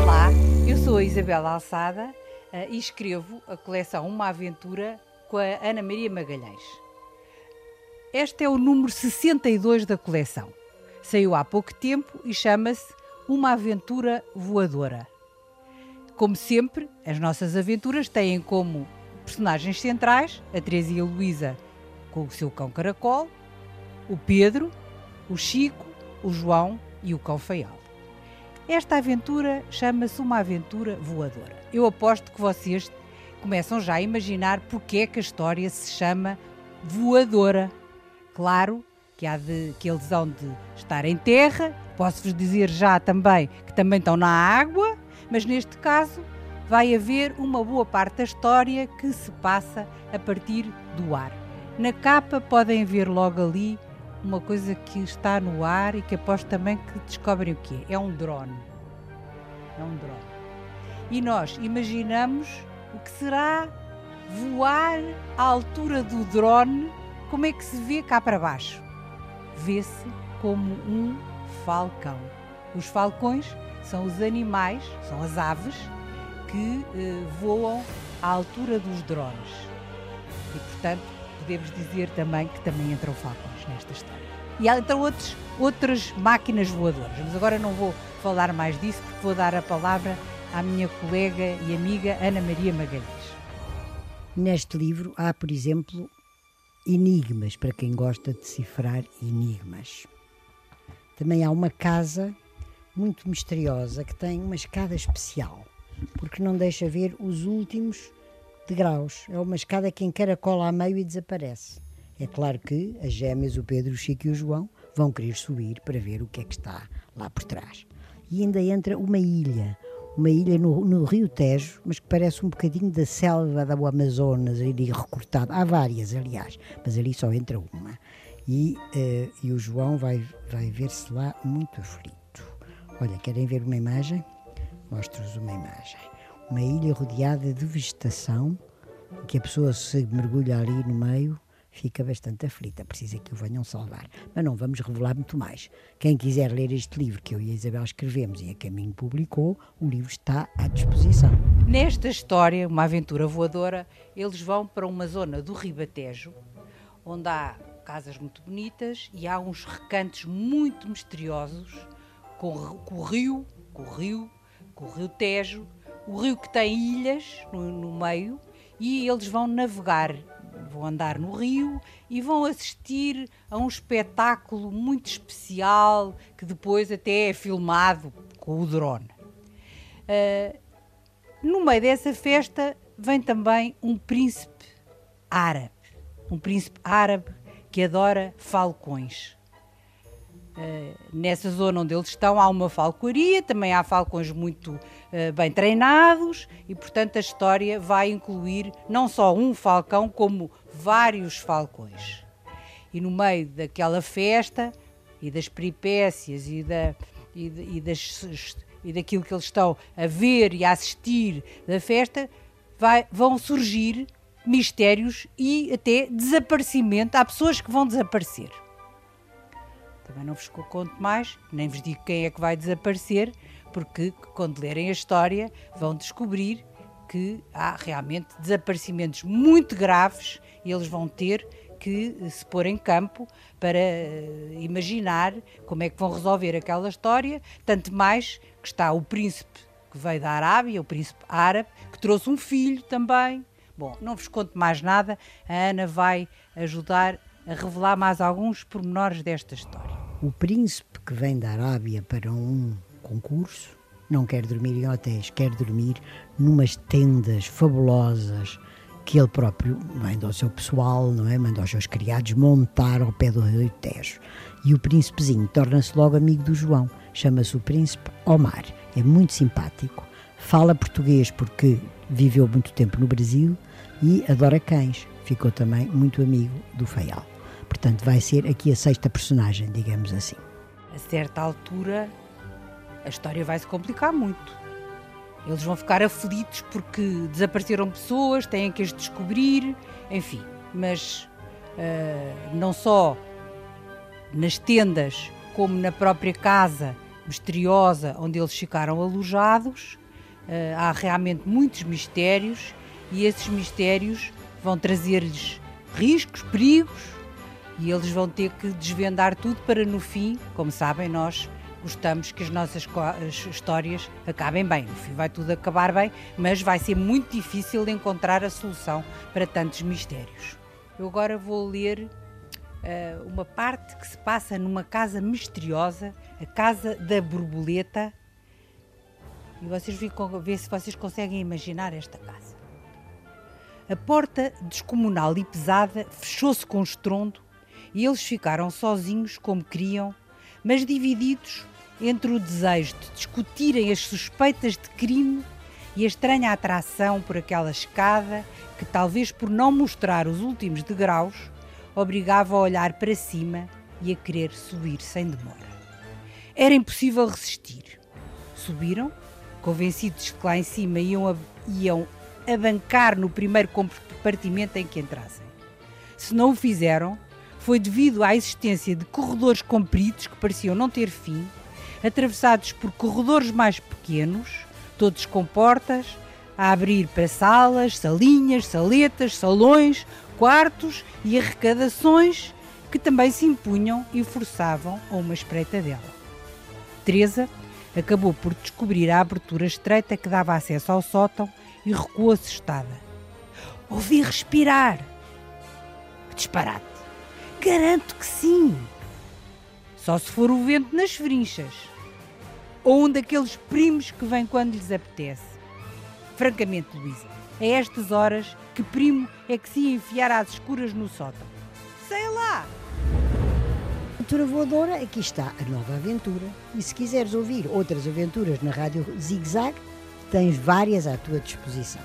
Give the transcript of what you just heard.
Olá, eu sou a Isabela Alçada uh, e escrevo a coleção Uma Aventura com a Ana Maria Magalhães. Este é o número 62 da coleção. Saiu há pouco tempo e chama-se Uma Aventura Voadora. Como sempre, as nossas aventuras têm como personagens centrais a Teresa e a Luísa com o seu cão caracol, o Pedro, o Chico, o João e o cão Feial. Esta aventura chama-se uma aventura voadora. Eu aposto que vocês começam já a imaginar porque é que a história se chama voadora. Claro que, há de, que eles hão de estar em terra, posso-vos dizer já também que também estão na água, mas neste caso vai haver uma boa parte da história que se passa a partir do ar. Na capa podem ver logo ali uma coisa que está no ar e que aposto também que descobrem o que é. É um drone. É um drone. E nós imaginamos o que será voar à altura do drone, como é que se vê cá para baixo? Vê-se como um falcão. Os falcões são os animais, são as aves que eh, voam à altura dos drones. E portanto, podemos dizer também que também entram falcões nesta história. E há então outros, outras máquinas voadoras, mas agora não vou falar mais disso porque vou dar a palavra à minha colega e amiga Ana Maria Magalhães. Neste livro há, por exemplo, enigmas para quem gosta de decifrar enigmas. Também há uma casa muito misteriosa que tem uma escada especial, porque não deixa ver os últimos degraus. É uma escada que encaracola a meio e desaparece. É claro que as gêmeas, o Pedro, o Chico e o João, vão querer subir para ver o que é que está lá por trás. E ainda entra uma ilha, uma ilha no, no Rio Tejo, mas que parece um bocadinho da selva do Amazonas, ali recortada. Há várias, aliás, mas ali só entra uma. E, uh, e o João vai, vai ver-se lá muito aflito. Olha, querem ver uma imagem? Mostro-vos uma imagem uma ilha rodeada de vegetação, que a pessoa se mergulha ali no meio fica bastante aflita, precisa que o venham salvar. Mas não vamos revelar muito mais. Quem quiser ler este livro que eu e a Isabel escrevemos e a Caminho publicou, o livro está à disposição. Nesta história, uma aventura voadora, eles vão para uma zona do Ribatejo, onde há casas muito bonitas e há uns recantos muito misteriosos com, o rio, com o rio, com o rio Tejo, o rio que tem ilhas no, no meio e eles vão navegar, vão andar no rio e vão assistir a um espetáculo muito especial que depois até é filmado com o drone. Uh, no meio dessa festa vem também um príncipe árabe, um príncipe árabe que adora falcões. Uh, nessa zona onde eles estão há uma falcoaria, também há falcões muito bem treinados e, portanto, a história vai incluir não só um falcão, como vários falcões. E no meio daquela festa e das peripécias e, da, e, e, das, e daquilo que eles estão a ver e a assistir da festa, vai, vão surgir mistérios e até desaparecimento. Há pessoas que vão desaparecer. Também não vos conto mais, nem vos digo quem é que vai desaparecer, porque quando lerem a história vão descobrir que há realmente desaparecimentos muito graves e eles vão ter que se pôr em campo para uh, imaginar como é que vão resolver aquela história, tanto mais que está o príncipe que veio da Arábia, o príncipe árabe, que trouxe um filho também. Bom, não vos conto mais nada, a Ana vai ajudar a revelar mais alguns pormenores desta história. O príncipe que vem da Arábia para um concurso não quer dormir em hotéis, quer dormir numas tendas fabulosas que ele próprio manda ao seu pessoal, não é? Manda aos seus criados montar ao pé do Rio Tejo. E o príncipezinho torna-se logo amigo do João. Chama-se o príncipe Omar. É muito simpático. Fala português porque viveu muito tempo no Brasil e adora cães. Ficou também muito amigo do Feial. Portanto, vai ser aqui a sexta personagem, digamos assim. A certa altura, a história vai se complicar muito. Eles vão ficar aflitos porque desapareceram pessoas, têm que as descobrir, enfim. Mas uh, não só nas tendas como na própria casa misteriosa onde eles ficaram alojados. Uh, há realmente muitos mistérios e esses mistérios vão trazer-lhes riscos, perigos e eles vão ter que desvendar tudo para no fim, como sabem, nós gostamos que as nossas histórias acabem bem. No fim vai tudo acabar bem, mas vai ser muito difícil encontrar a solução para tantos mistérios. Eu agora vou ler uh, uma parte que se passa numa casa misteriosa, a Casa da Borboleta. E vocês vão ver se vocês conseguem imaginar esta casa. A porta descomunal e pesada fechou-se com estrondo e eles ficaram sozinhos como queriam, mas divididos entre o desejo de discutirem as suspeitas de crime e a estranha atração por aquela escada que, talvez por não mostrar os últimos degraus, obrigava a olhar para cima e a querer subir sem demora. Era impossível resistir. Subiram, convencidos de que lá em cima iam, a, iam abancar no primeiro compartimento em que entrassem. Se não o fizeram, foi devido à existência de corredores compridos que pareciam não ter fim, atravessados por corredores mais pequenos, todos com portas, a abrir para salas, salinhas, saletas, salões, quartos e arrecadações que também se impunham e forçavam a uma espreitadela. Teresa acabou por descobrir a abertura estreita que dava acesso ao sótão e recuou assustada. Ouvi respirar. Disparate. Garanto que sim. Só se for o vento nas frinchas. Ou um daqueles primos que vem quando lhes apetece. Francamente, Luísa, a estas horas que primo é que se ia enfiar às escuras no sótão? Sei lá! Aventura Voadora, aqui está a nova aventura. E se quiseres ouvir outras aventuras na Rádio Zig Zag, tens várias à tua disposição.